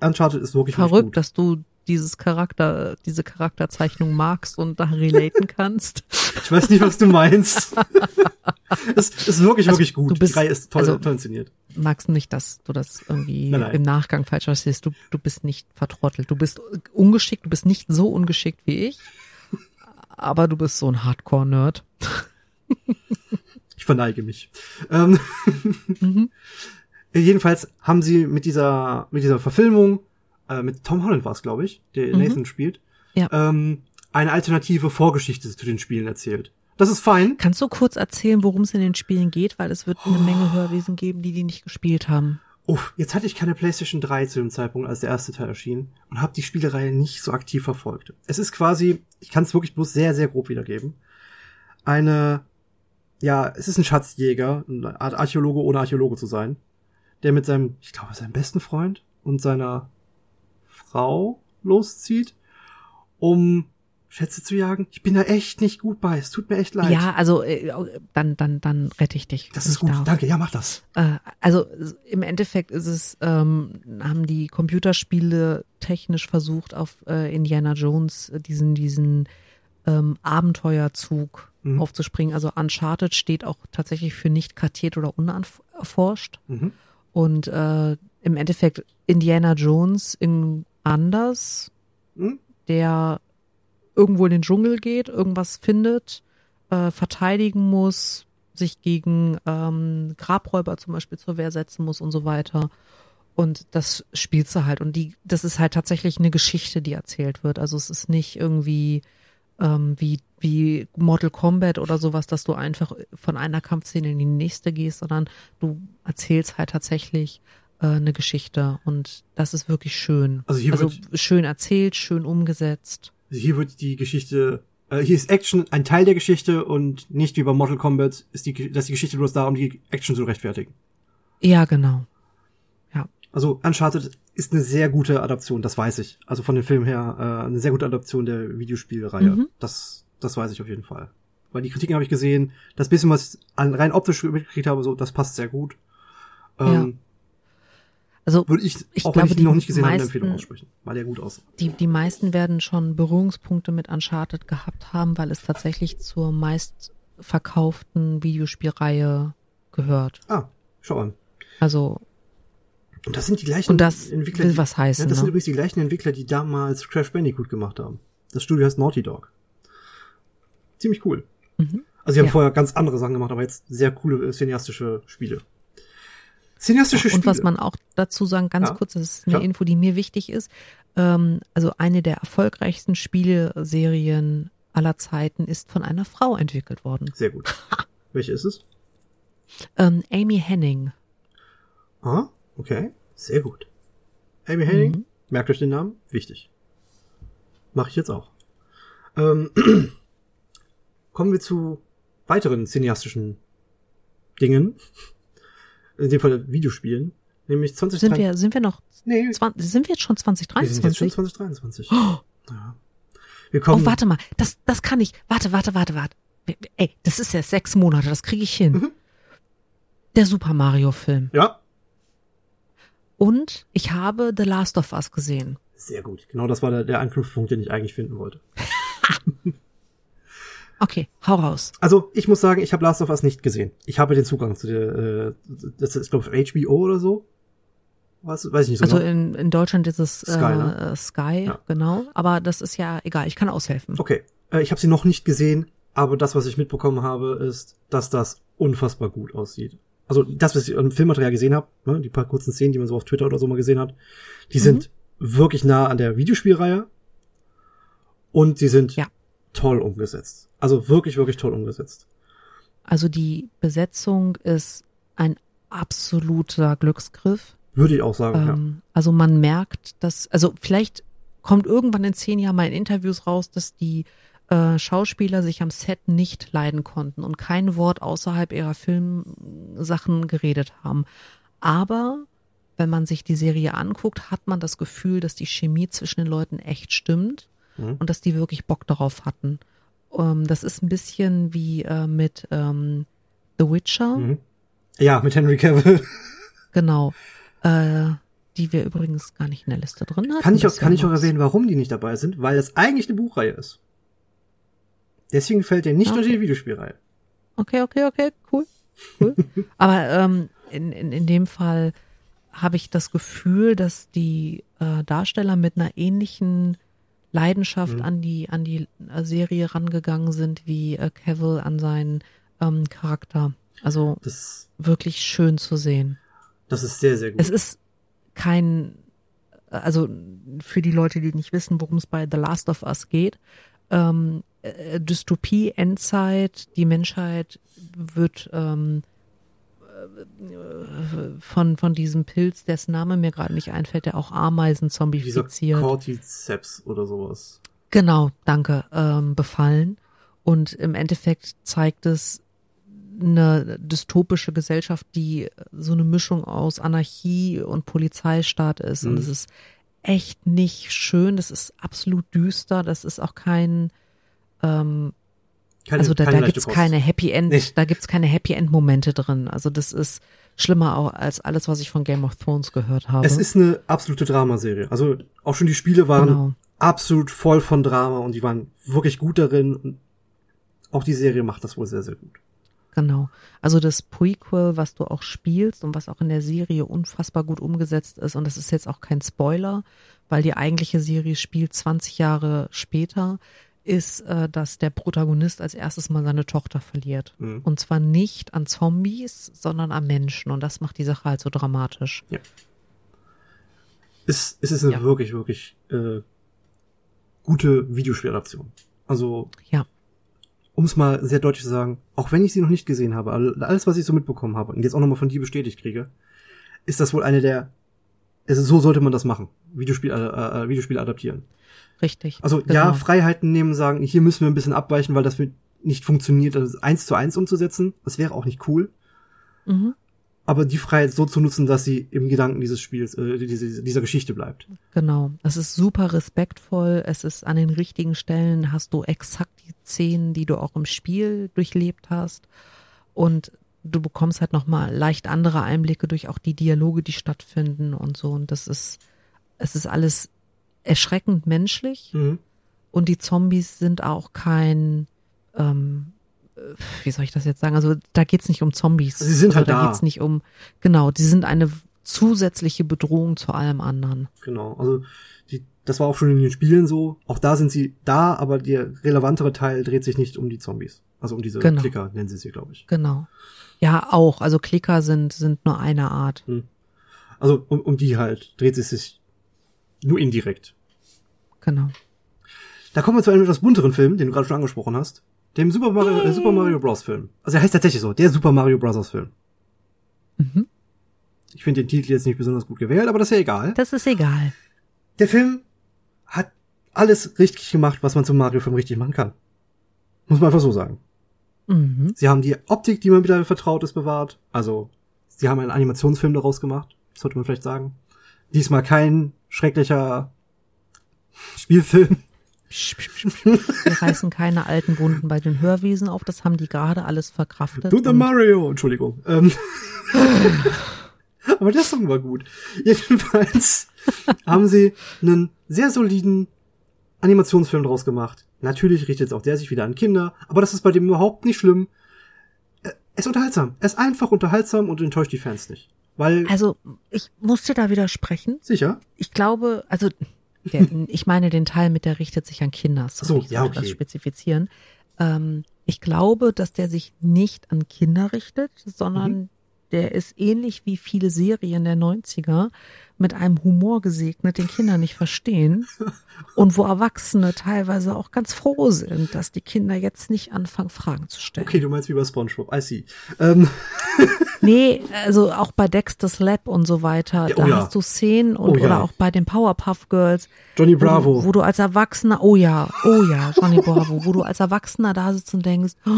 Uncharted ist wirklich, wirklich Verrückt, gut. dass du dieses Charakter, diese Charakterzeichnung magst und da relaten [LAUGHS] kannst. Ich weiß nicht, was du meinst. [LAUGHS] es ist wirklich, Also, wirklich gut. du bist- die Reihe ist toll, also- toll inszeniert. Magst nicht, dass du das irgendwie Nein, nein. im Nachgang falsch verstehst. Du, du bist nicht vertrottelt. Du bist ungeschickt, du bist nicht so ungeschickt wie ich. Aber du bist so ein Hardcore-Nerd. Ich verneige mich. Ähm, Mhm. [LAUGHS] Jedenfalls haben sie mit dieser, mit dieser Verfilmung, äh, mit Tom Holland war es, glaube ich, der Mhm. Nathan spielt, Ja. ähm, eine alternative Vorgeschichte zu den Spielen erzählt. Das ist fein. Kannst du kurz erzählen, worum es in den Spielen geht? Weil es wird eine Menge Hörwesen geben, die die nicht gespielt haben. Uff, jetzt hatte ich keine PlayStation 3 zu dem Zeitpunkt, als der erste Teil erschien und habe die Spielereihe nicht so aktiv verfolgt. Es ist quasi, ich kann es wirklich bloß sehr, sehr grob wiedergeben, eine, ja, es ist ein Schatzjäger, eine Art Archäologe ohne Archäologe zu sein, der mit seinem, ich glaube, seinem besten Freund und seiner Frau loszieht, um Schätze zu jagen. Ich bin da echt nicht gut bei, es tut mir echt leid. Ja, also äh, dann, dann, dann rette ich dich. das ist gut, darf. danke, ja, mach das. Äh, also im Endeffekt ist es, ähm, haben die Computerspiele technisch versucht, auf äh, Indiana Jones äh, diesen, diesen ähm, Abenteuerzug Mhm. aufzuspringen. Also Uncharted steht auch tatsächlich für nicht kartiert oder unerforscht. Mhm. Und äh, im Endeffekt Indiana Jones in anders, Mhm. der irgendwo in den Dschungel geht, irgendwas findet, äh, verteidigen muss, sich gegen ähm, Grabräuber zum Beispiel zur Wehr setzen muss und so weiter. Und das spielst du halt. Und die, das ist halt tatsächlich eine Geschichte, die erzählt wird. Also es ist nicht irgendwie ähm, wie, wie Mortal Kombat oder sowas, dass du einfach von einer Kampfszene in die nächste gehst, sondern du erzählst halt tatsächlich äh, eine Geschichte. Und das ist wirklich schön. Also hier also wird- schön erzählt, schön umgesetzt. Hier wird die Geschichte, äh, hier ist Action ein Teil der Geschichte und nicht wie bei Mortal Kombat ist die, dass die Geschichte bloß darum, die Action zu rechtfertigen. Ja, genau. Also Uncharted ist eine sehr gute Adaption, das weiß ich. Also von dem Film her äh, eine sehr gute Adaption der Videospielreihe. Mhm. Das, das weiß ich auf jeden Fall. Weil die Kritiken habe ich gesehen, das bisschen, was ich an- rein optisch mitgekriegt habe, so, das passt sehr gut. Ähm, Also Würde ich, Ich auch glaube, wenn ich die noch nicht gesehen habe, eine meisten- Empfehlung aussprechen, weil er gut aussieht. die, die meisten werden schon Berührungspunkte mit Uncharted gehabt haben, weil es tatsächlich zur meistverkauften Videospielreihe gehört. Ah, schau an. Also, Und das sind die gleichen und das Entwickler. will die- was heißen, Ja, das sind ne? übrigens die gleichen Entwickler, die damals Crash Bandicoot gemacht haben. Das Studio heißt Naughty Dog. Ziemlich cool. Mhm. Also sie haben Ja. vorher ganz andere Sachen gemacht, aber jetzt sehr coole äh, cineastische Spiele. Cineastische Spiele. Und was man auch dazu sagen, ganz Ja, kurz, das ist eine klar. Info, die mir wichtig ist. Ähm, also eine der erfolgreichsten Spieleserien aller Zeiten ist von einer Frau entwickelt worden. Sehr gut. [LAUGHS] Welche ist es? Ähm, Amy Henning. Ah, okay. Sehr gut. Amy Henning, Mhm. merkt euch den Namen, wichtig. Mache ich jetzt auch. Ähm, [CLEARS THROAT] kommen wir zu weiteren cineastischen Dingen. In dem Fall Videospielen. Nämlich 20 Sind wir, sind wir noch, Nee, 20, sind wir jetzt schon wir sind jetzt schon 2023? 2023. Ja. Wir kommen. Oh, warte mal, das, das kann ich. Warte, warte, warte, warte. Ey, das ist ja sechs Monate, das kriege ich hin. Mhm. Der Super Mario Film. Ja, Und ich habe The Last of Us gesehen. sehr gut. Genau das war der, der Anknüpfpunkt, den ich eigentlich finden wollte. [LAUGHS] Okay, hau raus. Also, ich muss sagen, ich habe Last of Us nicht gesehen. Ich habe den Zugang zu der, äh, das ist, glaube ich, HBO oder so. Was? Weiß ich nicht so Also genau. in, in Deutschland ist es Sky, Sky, äh, ne? Sky Ja. genau. Aber das ist ja egal, ich kann aushelfen. Okay, äh, ich habe sie noch nicht gesehen, aber das, was ich mitbekommen habe, ist, dass das unfassbar gut aussieht. Also das, was ich im Filmmaterial gesehen habe, ne, die paar kurzen Szenen, die man so auf Twitter oder so mal gesehen hat, die sind wirklich nah an der Videospielreihe und sie sind Ja. toll umgesetzt. Also wirklich, wirklich toll umgesetzt. Also die Besetzung ist ein absoluter Glücksgriff. Würde ich auch sagen, ja. Ähm, also man merkt, dass, also vielleicht kommt irgendwann in zehn Jahren mal in Interviews raus, dass die äh, Schauspieler sich am Set nicht leiden konnten und kein Wort außerhalb ihrer Filmsachen geredet haben. Aber wenn man sich die Serie anguckt, hat man das Gefühl, dass die Chemie zwischen den Leuten echt stimmt Mhm. und dass die wirklich Bock darauf hatten. Ähm, das ist ein bisschen wie äh, mit ähm, The Witcher. Mhm. Ja, mit Henry Cavill. [LAUGHS] Genau. Äh, die wir übrigens gar nicht in der Liste drin hatten. Kann ich auch, kann ich auch erwähnen, warum die nicht dabei sind? Weil es eigentlich eine Buchreihe ist. Deswegen fällt der nicht Okay. durch die Videospielreihe. Okay, okay, okay, cool. cool. [LAUGHS] Aber ähm, in, in, in dem Fall habe ich das Gefühl, dass die äh, Darsteller mit einer ähnlichen Leidenschaft Mhm. an die an die äh, Serie rangegangen sind wie äh, Cavill an seinen ähm, Charakter. Also Das, wirklich schön zu sehen. das ist sehr, sehr gut. Es ist kein, also für die Leute, die nicht wissen, worum es bei The Last of Us geht, ähm, äh, Dystopie, Endzeit, die Menschheit wird ähm, äh, von, von diesem Pilz, dessen Name mir gerade nicht einfällt, der auch Ameisen Dieser zombifiziert. Cordyceps oder sowas. Genau, danke, ähm, befallen. Und im Endeffekt zeigt es eine dystopische Gesellschaft, die so eine Mischung aus Anarchie und Polizeistaat ist. Und Mhm. es ist echt nicht schön. Das ist absolut düster. Das ist auch kein, ähm, Keine, also da, da gibt's Kost. keine Happy End, Nicht. da gibt's keine Happy End Momente drin. Also das ist schlimmer auch als alles, was ich von Game of Thrones gehört habe. Es ist eine absolute Dramaserie. Also auch schon die Spiele waren Genau. absolut voll von Drama und die waren wirklich gut darin. Und auch die Serie macht das wohl sehr, sehr gut. Genau. Also das Prequel, was du auch spielst und was auch in der Serie unfassbar gut umgesetzt ist, und das ist jetzt auch kein Spoiler, weil die eigentliche Serie spielt 20 Jahre später, ist, äh, dass der Protagonist als erstes mal seine Tochter verliert. Mhm. Und zwar nicht an Zombies, sondern an Menschen. Und das macht die Sache halt so dramatisch. Es, es ist eine Ja. wirklich, wirklich äh, gute Videospieladaption. Also, Ja. um es mal sehr deutlich zu sagen, auch wenn ich sie noch nicht gesehen habe, all- alles, was ich so mitbekommen habe und jetzt auch nochmal von dir bestätigt kriege, ist das wohl eine der, also so sollte man das machen. Videospiel, äh, äh, Videospiele adaptieren. Richtig. Also genau. ja, Freiheiten nehmen, sagen, hier müssen wir ein bisschen abweichen, weil das nicht funktioniert, das eins zu eins umzusetzen. Das wäre auch nicht cool. Mhm. Aber die Freiheit so zu nutzen, dass sie im Gedanken dieses Spiels, äh, diese, dieser Geschichte bleibt. Genau. Es ist super respektvoll. Es ist an den richtigen Stellen hast du exakt die Szenen, die du auch im Spiel durchlebt hast. Und du bekommst halt nochmal leicht andere Einblicke durch auch die Dialoge, die stattfinden und so. Und das ist, es ist alles erschreckend menschlich. Mhm. Und die Zombies sind auch kein, ähm, äh, wie soll ich das jetzt sagen? Also da geht's nicht um Zombies. Sie sind halt da. da. geht's nicht um, genau, die sind eine zusätzliche Bedrohung zu allem anderen. Genau. Also die, das war auch schon in den Spielen so. Auch da sind sie da, aber der relevantere Teil dreht sich nicht um die Zombies. Also um diese Genau. Klicker nennen sie sie, glaube ich. Genau. Ja, auch. Also Klicker sind, sind nur eine Art. Also um, um die halt dreht es sich nur indirekt. Genau. Da kommen wir zu einem etwas bunteren Film, den du gerade schon angesprochen hast. Dem Super Mario, äh, Super Mario Bros. Film. Also er heißt tatsächlich so, der Super Mario Bros. Film. Mhm. Ich finde den Titel jetzt nicht besonders gut gewählt, aber das ist ja egal. Das ist egal. Der Film hat alles richtig gemacht, was man zum Mario-Film richtig machen kann. Muss man einfach so sagen. Mhm. Sie haben die Optik, die man wieder vertraut ist, bewahrt. Also, sie haben einen Animationsfilm daraus gemacht, sollte man vielleicht sagen. Diesmal kein schrecklicher Spielfilm. Psch, psch, psch, psch. Wir reißen keine alten Wunden bei den Hörwiesen auf, das haben die gerade alles verkraftet. Du the Mario, Entschuldigung. Ähm, [LAUGHS] aber der Song war gut. Jedenfalls haben sie einen sehr soliden Animationsfilm draus gemacht. Natürlich richtet auch der sich wieder an Kinder, aber das ist bei dem überhaupt nicht schlimm. Äh, Er ist unterhaltsam. Er ist einfach unterhaltsam und enttäuscht die Fans nicht. Weil, Also, ich muss dir da widersprechen. sicher, Ich glaube, also, der, [LAUGHS] ich meine den Teil mit, der richtet sich an Kinder. so, Sorry, ich ja, okay. Das spezifizieren. Ähm, ich glaube, dass der sich nicht an Kinder richtet, sondern Mhm. Der ist ähnlich wie viele Serien der 90er mit einem Humor gesegnet, den Kinder nicht verstehen und wo Erwachsene teilweise auch ganz froh sind, dass die Kinder jetzt nicht anfangen, Fragen zu stellen. okay, du meinst wie bei SpongeBob, I see. Ähm, [LAUGHS] Nee, also auch bei Dexter's Lab und so weiter, Ja, da oh ja. hast du Szenen und Oh ja. oder auch bei den Powerpuff Girls, Johnny wo Bravo. du, wo du als Erwachsener, oh ja, oh ja, Johnny Bravo, wo du als Erwachsener da sitzt und denkst, oh,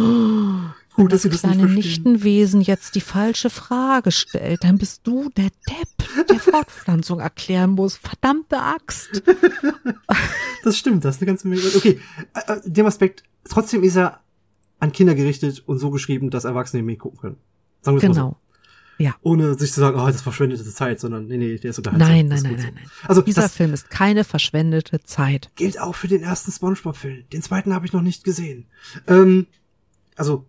Gut, dass das sie das nicht kleine verstehen. Nichtenwesen jetzt die falsche Frage stellt, dann bist du der Depp, der Fortpflanzung erklären muss. Verdammte Axt. [LAUGHS] Das stimmt, das ist eine ganze Menge. Okay, äh, äh, dem Aspekt, trotzdem ist er an Kinder gerichtet und so geschrieben, dass Erwachsene ihn mitgucken können. Sagen wir mal so. Genau. Ohne sich zu sagen, oh, das ist verschwendete Zeit, sondern nee, nee, der ist unterhaltsam. Nein, nein, nein, nein, nein. Also Dieser Film ist keine verschwendete Zeit. gilt auch für den ersten Spongebob-Film. Den zweiten habe ich noch nicht gesehen. Ähm, also,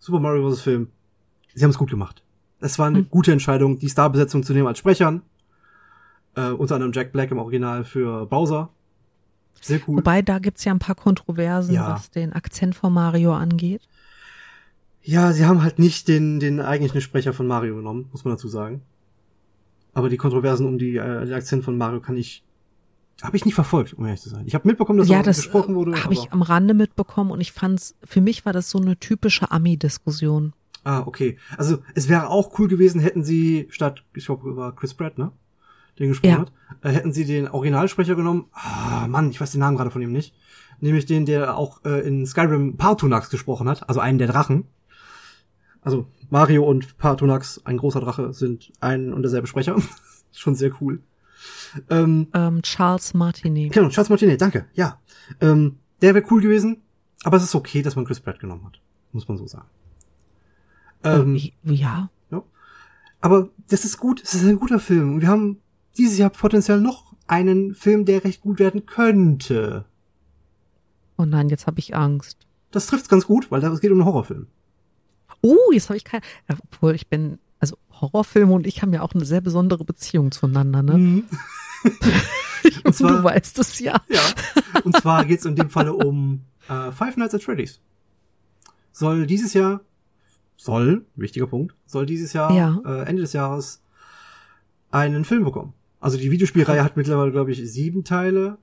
Super Mario Bros. Film, sie haben es gut gemacht. Es war eine Hm. gute Entscheidung, die Starbesetzung zu nehmen als Sprechern. Äh, unter anderem Jack Black im Original für Bowser. Sehr cool. Wobei, da gibt's ja ein paar Kontroversen, Ja. was den Akzent von Mario angeht. Ja, sie haben halt nicht den, den eigentlichen Sprecher von Mario genommen, muss man dazu sagen. Aber die Kontroversen um die, äh, den Akzent von Mario kann ich, habe ich nicht verfolgt, um ehrlich zu sein. Ich habe mitbekommen, dass ja, das gesprochen wurde. habe ich am Rande mitbekommen und ich fand's, für mich war das so eine typische Ami-Diskussion. Ah, okay. Also es wäre auch cool gewesen, hätten sie statt, ich glaube, über Chris Pratt, ne? Den gesprochen Ja. hat, äh, hätten sie den Originalsprecher genommen. Ah, Mann, ich weiß den Namen gerade von ihm nicht. Nämlich den, der auch äh, in Skyrim Partunax gesprochen hat, also einen der Drachen. Also Mario und Partunax, ein großer Drache, sind ein und derselbe Sprecher. [LAUGHS] Schon sehr cool. Ähm, Ähm, Charles Martinet. genau, Charles Martinet, danke. Ja, ähm, der wäre cool gewesen, aber es ist okay, dass man Chris Pratt genommen hat, muss man so sagen. Ähm, Äh, ja, aber das ist gut, es ist ein guter Film. Und wir haben dieses Jahr potenziell noch einen Film, der recht gut werden könnte. oh nein, jetzt habe ich Angst. Das trifft's ganz gut, weil es geht um einen Horrorfilm. Oh, jetzt habe ich kein, ja, obwohl ich bin, also Horrorfilme und ich haben ja auch eine sehr besondere Beziehung zueinander, ne? Mhm. [LAUGHS] Und zwar- du weißt es ja. Ja. Und zwar geht's in dem Falle um äh, Five Nights at Freddy's. Soll dieses Jahr, soll, wichtiger Punkt, soll dieses Jahr, Ja. äh, Ende des Jahres einen Film bekommen. Also die Videospielreihe hat mittlerweile, glaube ich, sieben Teile,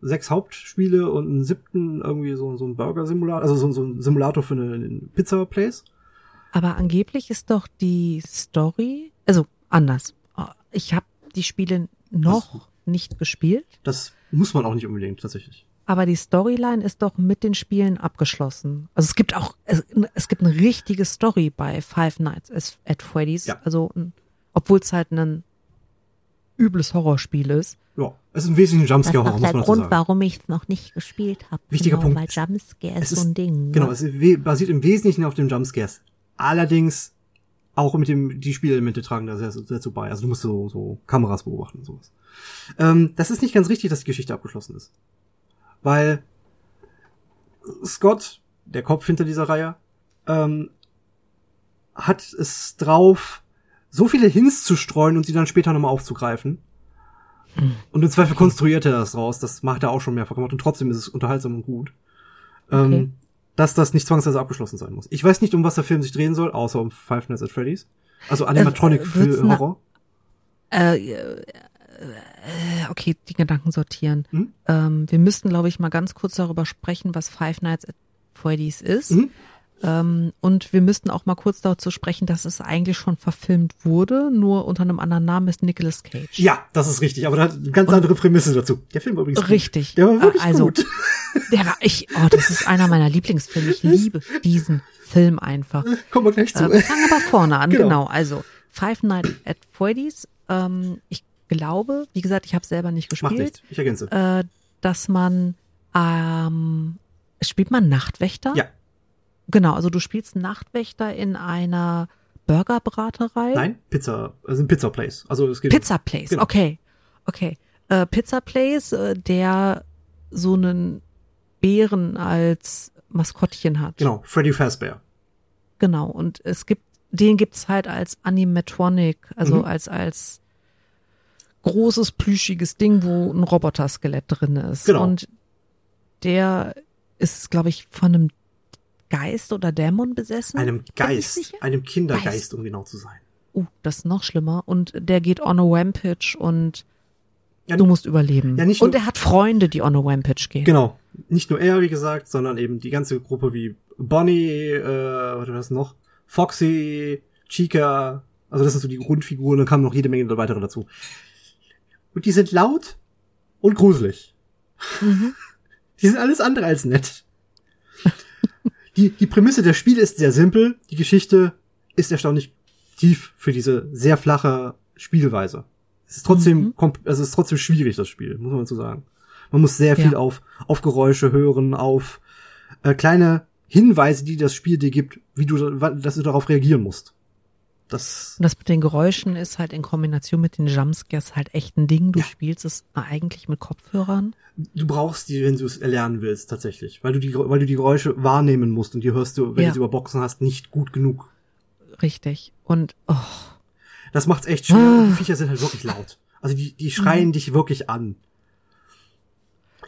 sechs Hauptspiele und einen siebten irgendwie so, so ein Burger-Simulator, also so, so ein Simulator für eine, eine Pizza-Place. Aber angeblich ist doch die Story, also anders. Ich habe die Spiele noch nicht gespielt, Das muss man auch nicht unbedingt, tatsächlich. aber die Storyline ist doch mit den Spielen abgeschlossen. Also es gibt auch, es, es gibt eine richtige Story bei Five Nights at Freddy's. Ja. Also, ein- obwohl es halt ein übles Horrorspiel ist. Ja, es ist im Wesentlichen Das ist Jumpscare-Horror, auch muss der man dazu Grund, sagen. warum ich es noch nicht gespielt habe. Wichtiger genau, Punkt. Weil Jumpscare ist so ein Ding. Genau, ne? es basiert im Wesentlichen auf dem Jumpscares. Allerdings auch mit dem, die Spielelemente tragen da sehr, sehr zu bei. Also du musst so, so Kameras beobachten und sowas. Ähm, das ist nicht ganz richtig, dass die Geschichte abgeschlossen ist. Weil Scott, der Kopf hinter dieser Reihe, ähm, hat es drauf, so viele Hints zu streuen und sie dann später nochmal aufzugreifen. Und im Zweifel konstruiert er das raus. Das macht er auch schon mehrfach gemacht und trotzdem ist es unterhaltsam und gut. Okay. Ähm, dass das nicht zwangsweise abgeschlossen sein muss. Ich weiß nicht, um was der Film sich drehen soll, außer um Five Nights at Freddy's. Also Animatronic Äh, für Horror. Äh, äh, okay, die Gedanken sortieren. Hm? Ähm, wir müssten, glaube ich, mal ganz kurz darüber sprechen, was Five Nights at Freddy's ist. Mhm. Ähm, und wir müssten auch mal kurz dazu sprechen, dass es eigentlich schon verfilmt wurde, nur unter einem anderen Namen ist Nicolas Cage. Ja, das ist richtig, aber da hat eine ganz andere Prämisse dazu. Der Film war übrigens gut. Richtig. Der war wirklich also, gut. [LAUGHS] Der war ich, oh, das ist einer meiner Lieblingsfilme. Ich liebe diesen Film einfach. Kommen wir gleich zu. Äh, wir fangen aber vorne an, [LAUGHS] Genau. genau. Also Five Nights at Freddy's. Ähm, ich glaube, wie gesagt, ich habe selber nicht Macht gespielt, nichts. Ich ergänze. äh, dass man ähm, spielt man Nachtwächter? ja. Genau, also du spielst Nachtwächter in einer Burgerbraterei. Nein, Pizza, also ein Pizza Place. Also es geht Pizza Place, Genau. okay. Okay. Äh, Pizza Place, äh, der so einen Bären als Maskottchen hat. Genau, Freddy Fazbear. Genau. Und es gibt, den gibt's halt als Animatronic, also Mhm. als, als großes, plüschiges Ding, wo ein Roboter-Skelett drin ist. Genau. Und der ist, glaube ich, von einem Geist oder Dämon besessen. Einem Geist, einem Kindergeist, Geist. um genau zu sein. Uh, das ist noch schlimmer. Und der geht on a Rampage und Ja, du musst überleben. ja, nicht und nur- er hat Freunde, die on a Rampage gehen. Genau. Nicht nur er, wie gesagt, sondern eben die ganze Gruppe wie Bonnie, äh, was war das noch? Foxy, Chica, also das sind so die Grundfiguren, dann kamen noch jede Menge weitere dazu. Und die sind laut und gruselig. Mhm. [LAUGHS] Die sind alles andere als nett. [LAUGHS] Die, die Prämisse der Spiele ist sehr simpel, die Geschichte ist erstaunlich tief für diese sehr flache Spielweise. Es ist trotzdem, Mhm. also es ist trotzdem schwierig, das Spiel, muss man so sagen. Man muss sehr viel Ja. auf, auf Geräusche hören, auf äh, kleine Hinweise, die das Spiel dir gibt, wie du, dass du darauf reagieren musst. Das, Und das mit den Geräuschen ist halt in Kombination mit den Jumpscares halt echt ein Ding. Du Ja. spielst es eigentlich mit Kopfhörern. du brauchst die, wenn du es erlernen willst, tatsächlich. Weil du die, weil du die Geräusche wahrnehmen musst und die hörst du, wenn Ja. du sie über Boxen hast, nicht gut genug. Richtig. Und oh, Das macht's echt schwer. Ah. Die Viecher sind halt wirklich laut. Also die, die schreien dich wirklich an.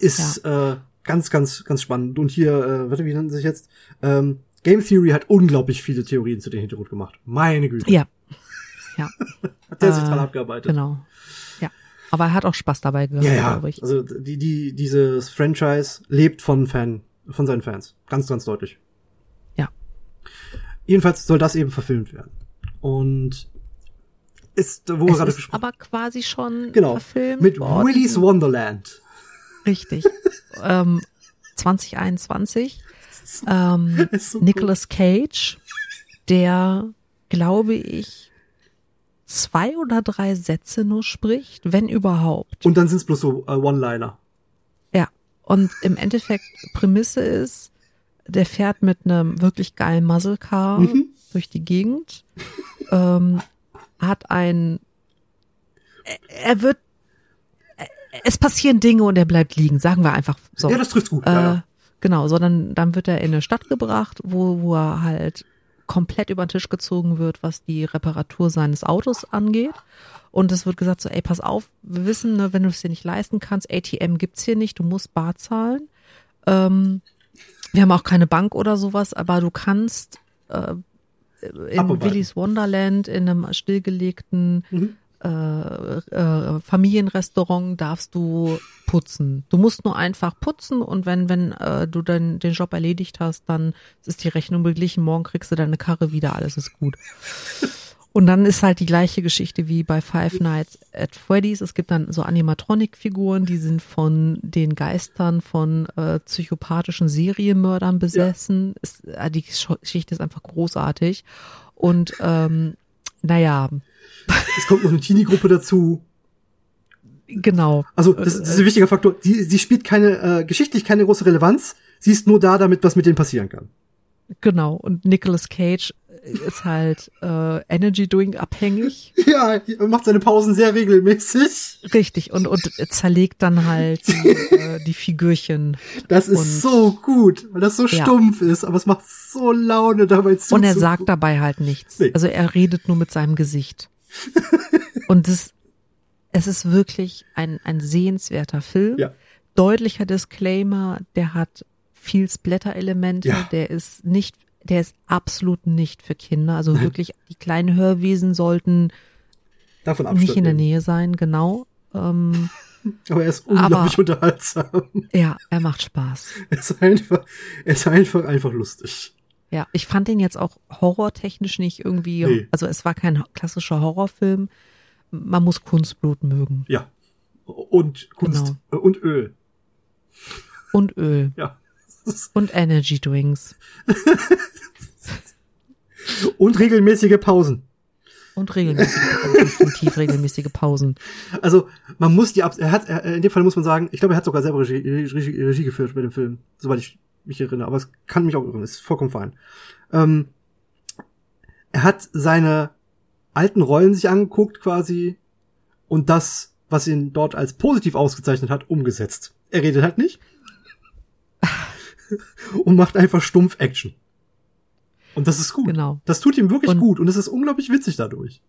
Ist äh, ganz, ganz, ganz spannend. Und hier, äh, warte, wie nennt sich jetzt? Ähm, Game Theory hat unglaublich viele Theorien zu dem Hintergrund gemacht. Meine Güte. ja. Ja, [LAUGHS] Hat der sich äh, dran abgearbeitet. genau. Ja. Aber er hat auch Spaß dabei gehabt, Ja, ja. glaube ich. Also die, die, dieses Franchise lebt von Fan, von seinen Fans. Ganz, ganz deutlich. Ja. Jedenfalls soll das eben verfilmt werden. Und ist, wo wir Es gerade ist gesprochen aber quasi schon Genau. verfilmt Mit worden. Willy's Wonderland. Richtig. [LAUGHS] ähm, 2021. [LAUGHS] Ähm, Ist so Nicolas Cage, der, glaube ich, zwei oder drei Sätze nur spricht, wenn überhaupt. Und dann sind's bloß so äh, One-Liner. Ja. Und im Endeffekt Prämisse ist, der fährt mit einem wirklich geilen Muscle Car Mhm. durch die Gegend, ähm, hat ein, er- wird, es passieren Dinge und er bleibt liegen, sagen wir einfach so. Ja, das trifft's gut. Äh, ja, ja. Genau, sondern dann wird er in eine Stadt gebracht, wo, wo er halt komplett über den Tisch gezogen wird, was die Reparatur seines Autos angeht. Und es wird gesagt so, ey, pass auf, wir wissen, ne, wenn du es dir nicht leisten kannst, ATM gibt's hier nicht, du musst bar zahlen. Ähm, wir haben auch keine Bank oder sowas, aber du kannst äh, in. Willy's Wonderland in einem stillgelegten Mhm. Äh, äh, Familienrestaurant darfst du putzen. Du musst nur einfach putzen und wenn wenn äh, du dann den Job erledigt hast, dann ist die Rechnung beglichen. Morgen kriegst du deine Karre wieder, alles ist gut. Und dann ist halt die gleiche Geschichte wie bei Five Nights at Freddy's. Es gibt dann so Animatronic-Figuren, die sind von den Geistern von äh, psychopathischen Serienmördern besessen. Ist, äh, die Geschichte ist einfach großartig. Und ähm, naja, Es kommt noch eine Teenie-Gruppe dazu. genau. Also, das, das ist ein wichtiger Faktor. Sie, sie spielt keine, äh, geschichtlich keine große Relevanz. Sie ist nur da, damit was mit denen passieren kann. Genau, und Nicolas Cage ist halt äh, Energy Drink abhängig. [LAUGHS] Ja, er macht seine Pausen sehr regelmäßig. Richtig, und, und zerlegt dann halt die, äh, die Figürchen. Das ist Und- so gut, weil das so Ja. stumpf ist, aber es macht so Laune dabei zu. Und er sagt dabei halt nichts. Nee. Also er redet nur mit seinem Gesicht. Und das, es ist wirklich ein, ein sehenswerter Film. Ja. Deutlicher Disclaimer, der hat viel Splatter-Elemente, Ja. der ist nicht, der ist absolut nicht für Kinder. Also wirklich, die kleinen Hörwesen sollten davon nicht in der. Nähe sein, genau. Ähm, [LAUGHS] Aber er ist unglaublich unterhaltsam. ja, er macht Spaß. Er ist einfach, er ist einfach, einfach lustig. Ja, ich fand den jetzt auch horrortechnisch nicht irgendwie, Nee. also es war kein klassischer Horrorfilm. Man muss Kunstblut mögen. Ja. Und Kunst. Genau. Und Öl. Und Öl. Ja. Und Energy Drinks. [LAUGHS] Und regelmäßige Pausen. Und regelmäßige, definitiv regelmäßige Pausen. Also, man muss die, er hat, er, in dem Fall muss man sagen, ich glaube, er hat sogar selber Regie, Regie, Regie geführt bei dem Film, soweit ich mich erinnere, aber es kann mich auch irren, ist vollkommen fein. Ähm, er hat seine alten Rollen sich angeguckt quasi und das, was ihn dort als positiv ausgezeichnet hat, umgesetzt. Er redet halt nicht [LAUGHS] und macht einfach stumpf Action. Und das ist gut. Genau. Das tut ihm wirklich Und- gut und es ist unglaublich witzig dadurch.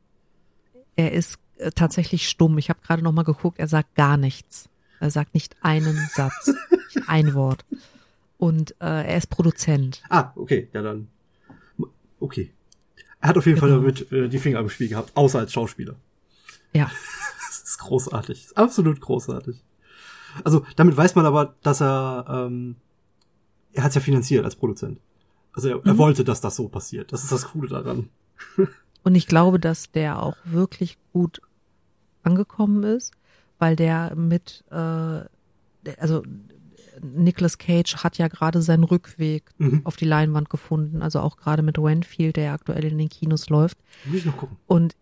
Er ist äh, tatsächlich stumm. Ich habe gerade noch mal geguckt, er sagt gar nichts. Er sagt nicht einen Satz, [LAUGHS] nicht ein Wort. Und äh, er ist Produzent. Ah, okay, ja dann. Okay. Er hat auf jeden Fall Genau. damit äh, die Finger im Spiel gehabt, außer als Schauspieler. Ja, [LAUGHS] Das ist großartig. Ist absolut großartig. Also damit weiß man aber, dass er ähm, er hat es ja finanziert als Produzent. Also er, er Mhm. wollte, dass das so passiert. Das ist das Coole daran. [LAUGHS] Und ich glaube, dass der auch wirklich gut angekommen ist, weil der mit, äh, also Nicolas Cage hat ja gerade seinen Rückweg Mhm. auf die Leinwand gefunden, also auch gerade mit Renfield, der ja aktuell in den Kinos läuft. Muss ich noch gucken. Und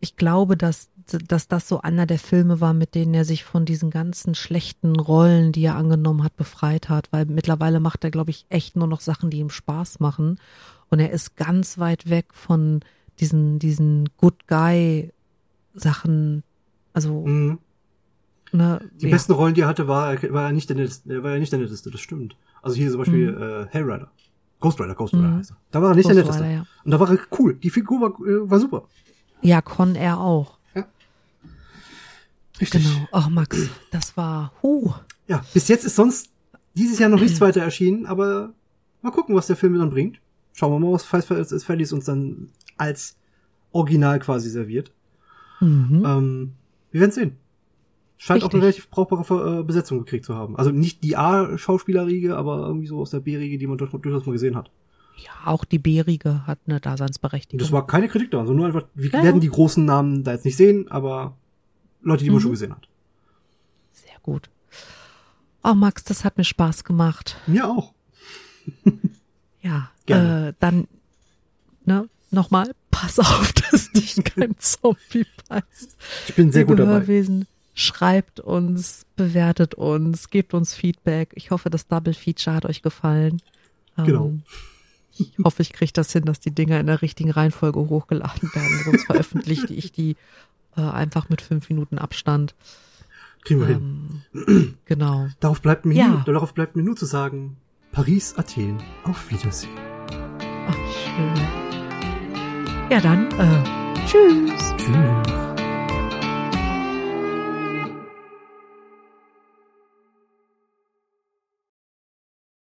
ich glaube, dass, dass das so einer der Filme war, mit denen er sich von diesen ganzen schlechten Rollen, die er angenommen hat, befreit hat. Weil mittlerweile macht er, glaube ich, echt nur noch Sachen, die ihm Spaß machen. Und er ist ganz weit weg von diesen, diesen Good Guy Sachen. Also, Mhm. Ne, Die ja. besten Rollen, die er hatte, war, er- war er nicht der netteste, er war ja nicht der netteste, das stimmt. Also hier zum Beispiel äh, Hell Rider. Ghost Rider, Ghost Rider Mhm. heißt er. Da war er nicht Ghost der netteste. Rider, ja. Und da war er cool. Die Figur war, äh, war super. Ja, Con er auch. Richtig. Genau. Oh, Max, das war, huh. Ja, bis jetzt ist sonst dieses Jahr noch nichts weiter erschienen, aber mal gucken, was der Film dann bringt. Schauen wir mal, was at Freddy's uns dann als Original quasi serviert. Mhm. Ähm, wir werden sehen. Scheint auch Richtig. eine relativ brauchbare äh, Besetzung gekriegt zu haben. Also nicht die A-Schauspielerriege, aber irgendwie so aus der B-Riege, die man durch- durchaus mal gesehen hat. Ja, auch die Bärige hat eine Daseinsberechtigung. das war keine Kritik da, sondern nur einfach, wir Ja, werden die großen Namen da jetzt nicht sehen, aber Leute, die man Mhm. schon gesehen hat. Sehr gut. Oh, Max, das hat mir Spaß gemacht. Mir auch. [LAUGHS] Ja, Gerne. äh, dann, ne, nochmal, pass auf, [LAUGHS] dass dich kein Zombie beißt. Ich bin sehr Liebe gut dabei. Hörwesen, schreibt uns, bewertet uns, gebt uns Feedback. Ich hoffe, das Double Feature hat euch gefallen. Ähm, Genau. Ich hoffe, ich kriege das hin, dass die Dinger in der richtigen Reihenfolge hochgeladen werden. Sonst veröffentliche ich die äh, einfach mit fünf Minuten Abstand. Kriegen wir hin. Ähm, genau. Darauf bleibt mir, Ja. nur, darauf bleibt mir nur zu sagen, Paris, Athen, auf Wiedersehen. Ach, schön. Ja, dann, äh, tschüss. Tschüss.